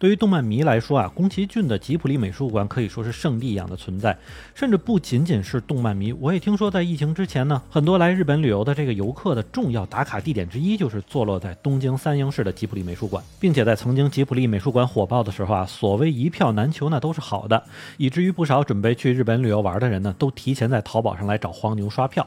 对于动漫迷来说啊，宫崎骏的吉卜力美术馆可以说是圣地一样的存在。甚至不仅仅是动漫迷，我也听说在疫情之前呢，很多来日本旅游的这个游客的重要打卡地点之一就是坐落在东京三鹰市的吉卜力美术馆，并且在曾经吉卜力美术馆火爆的时候啊，所谓一票难求那都是好的，以至于不少准备去日本旅游玩的人呢，都提前在淘宝上来找黄牛刷票。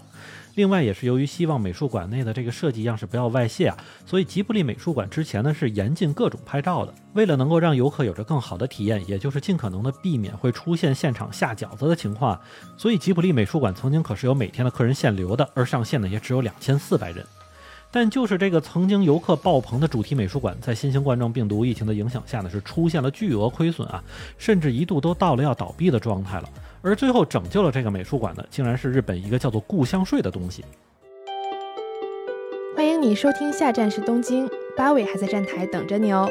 另外，也是由于希望美术馆内的这个设计样式不要外泄啊，所以吉卜力美术馆之前呢是严禁各种拍照的。为了能够让游客有着更好的体验，也就是尽可能的避免会出现现场下饺子的情况，所以吉卜力美术馆曾经可是有每天的客人限流的，而上限呢也只有两千四百人。但就是这个曾经游客爆棚的主题美术馆，在新型冠状病毒疫情的影响下呢，是出现了巨额亏损啊，甚至一度都到了要倒闭的状态了。而最后拯救了这个美术馆的，竟然是日本一个叫做故乡税的东西。欢迎你收听下站是东京，八尾还在站台等着你哦。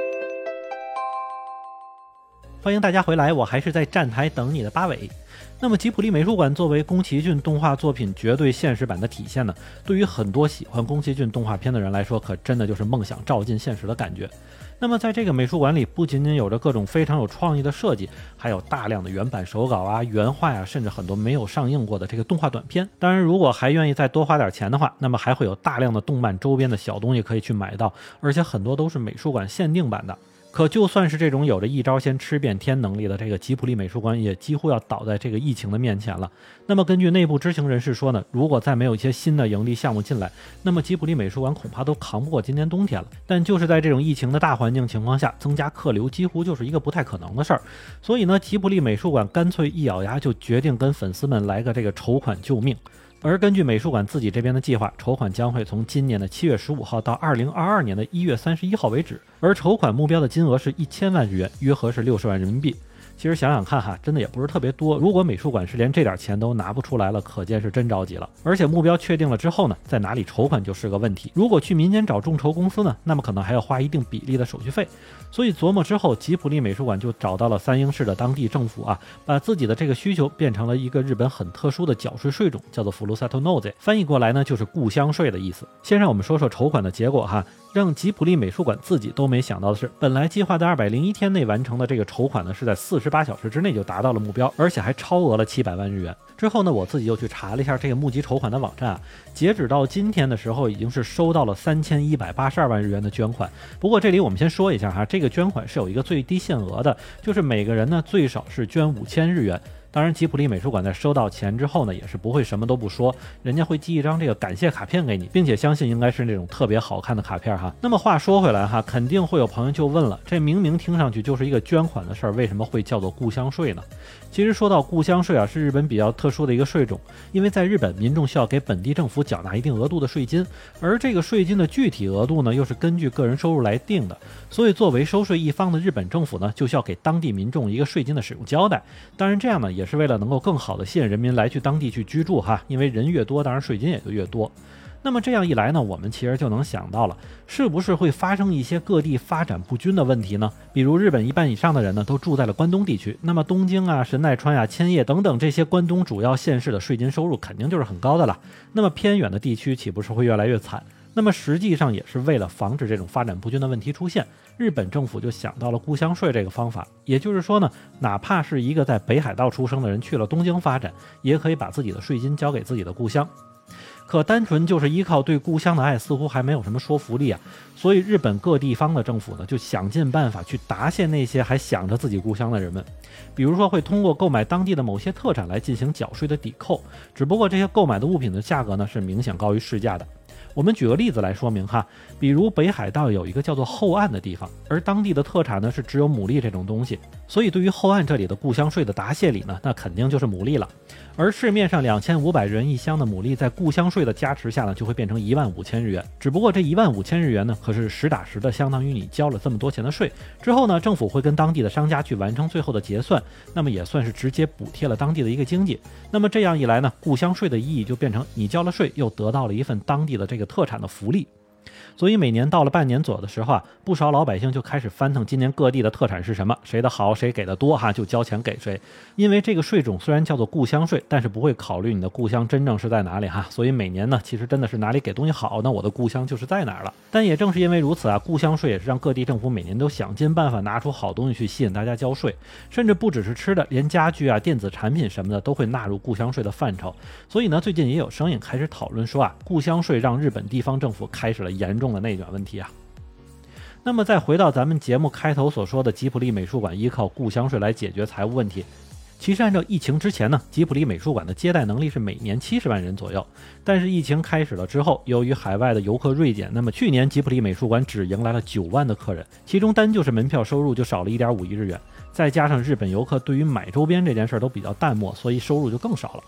欢迎大家回来，我还是在站台等你的八尾。那么吉卜力美术馆作为宫崎骏动画作品绝对现实版的体现呢，对于很多喜欢宫崎骏动画片的人来说，可真的就是梦想照进现实的感觉。那么在这个美术馆里，不仅仅有着各种非常有创意的设计，还有大量的原版手稿啊、原画呀，甚至很多没有上映过的这个动画短片。当然，如果还愿意再多花点钱的话，那么还会有大量的动漫周边的小东西可以去买到，而且很多都是美术馆限定版的。可就算是这种有着一招先吃遍天能力的这个吉普力美术馆，也几乎要倒在这个疫情的面前了。那么根据内部知情人士说呢，如果再没有一些新的盈利项目进来，那么吉普力美术馆恐怕都扛不过今年冬天了。但就是在这种疫情的大环境情况下，增加客流几乎就是一个不太可能的事儿。所以呢，吉普力美术馆干脆一咬牙就决定跟粉丝们来个这个筹款救命。而根据美术馆自己这边的计划，筹款将会从今年的七月十五号到二零二二年的一月三十一号为止，而筹款目标的金额是一千万日元，约合是六十万人民币。其实想想看哈，真的也不是特别多。如果美术馆是连这点钱都拿不出来了，可见是真着急了。而且目标确定了之后呢，在哪里筹款就是个问题。如果去民间找众筹公司呢，那么可能还要花一定比例的手续费。所以琢磨之后，吉普力美术馆就找到了三英市的当地政府啊，把自己的这个需求变成了一个日本很特殊的缴税税种，叫做福禄萨托诺兹，翻译过来呢就是故乡税的意思。先让我们说说筹款的结果哈。让吉普力美术馆自己都没想到的是，本来计划在二百零一天内完成的这个筹款呢，是在四十八小时之内就达到了目标，而且还超额了七百万日元。之后呢，我自己又去查了一下这个募集筹款的网站啊，截止到今天的时候，已经是收到了三千一百八十二万日元的捐款。不过这里我们先说一下哈，这个捐款是有一个最低限额的，就是每个人呢最少是捐五千日元。当然，吉普力美术馆在收到钱之后呢，也是不会什么都不说，人家会寄一张这个感谢卡片给你，并且相信应该是那种特别好看的卡片哈。那么话说回来哈，肯定会有朋友就问了，这明明听上去就是一个捐款的事儿，为什么会叫做故乡税呢？其实说到故乡税啊，是日本比较特殊的一个税种，因为在日本，民众需要给本地政府缴纳一定额度的税金，而这个税金的具体额度呢，又是根据个人收入来定的，所以作为收税一方的日本政府呢，就需要给当地民众一个税金的使用交代。当然，这样呢，也也是为了能够更好的吸引人民来去当地去居住哈，因为人越多，当然税金也就越多。那么这样一来呢，我们其实就能想到了，是不是会发生一些各地发展不均的问题呢？比如日本一半以上的人呢都住在了关东地区，那么东京啊、神奈川呀、千叶等等这些关东主要县市的税金收入肯定就是很高的了。那么偏远的地区岂不是会越来越惨？那么实际上也是为了防止这种发展不均的问题出现，日本政府就想到了故乡税这个方法。也就是说呢，哪怕是一个在北海道出生的人去了东京发展，也可以把自己的税金交给自己的故乡。可单纯就是依靠对故乡的爱，似乎还没有什么说服力啊。所以日本各地方的政府呢，就想尽办法去答谢那些还想着自己故乡的人们。比如说，会通过购买当地的某些特产来进行缴税的抵扣。只不过这些购买的物品的价格呢，是明显高于市价的。我们举个例子来说明哈，比如北海道有一个叫做后岸的地方，而当地的特产呢是只有牡蛎这种东西，所以对于后岸这里的故乡税的答谢礼呢，那肯定就是牡蛎了。而市面上两千五百元一箱的牡蛎，在故乡税的加持下呢，就会变成一万五千日元。只不过这一万五千日元呢，可是实打实的相当于你交了这么多钱的税。之后呢，政府会跟当地的商家去完成最后的结算，那么也算是直接补贴了当地的一个经济。那么这样一来呢，故乡税的意义就变成你交了税，又得到了一份当地的这个特产的福利。所以每年到了半年左右的时候啊，不少老百姓就开始翻腾今年各地的特产是什么，谁的好，谁给的多哈，就交钱给谁。因为这个税种虽然叫做故乡税，但是不会考虑你的故乡真正是在哪里哈，所以每年呢，其实真的是哪里给东西好，那我的故乡就是在哪儿了。但也正是因为如此啊，故乡税也是让各地政府每年都想尽办法拿出好东西去吸引大家交税，甚至不只是吃的，连家具啊、电子产品什么的都会纳入故乡税的范畴。所以呢，最近也有声音开始讨论说啊，故乡税让日本地方政府开始了严重的内卷问题啊。那么再回到咱们节目开头所说的吉普力美术馆依靠故乡税来解决财务问题，其实按照疫情之前呢，吉普力美术馆的接待能力是每年七十万人左右。但是疫情开始了之后，由于海外的游客锐减，那么去年吉普力美术馆只迎来了九万的客人，其中单就是门票收入就少了一点五亿日元，再加上日本游客对于买周边这件事儿都比较淡漠，所以收入就更少了。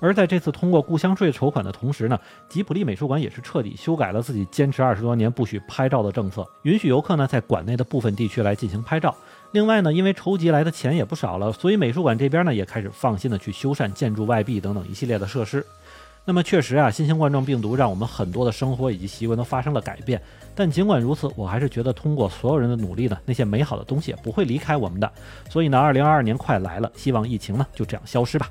而在这次通过故乡税筹款的同时呢，吉普力美术馆也是彻底修改了自己坚持二十多年不许拍照的政策，允许游客呢在馆内的部分地区来进行拍照。另外呢，因为筹集来的钱也不少了，所以美术馆这边呢也开始放心的去修缮建筑外壁等等一系列的设施。那么确实啊，新型冠状病毒让我们很多的生活以及习惯都发生了改变。但尽管如此，我还是觉得通过所有人的努力呢，那些美好的东西也不会离开我们的。所以呢，二零二二年快来了，希望疫情呢就这样消失吧。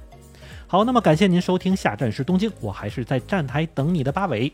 好，那么感谢您收听，下站是东京，我还是在站台等你的八尾。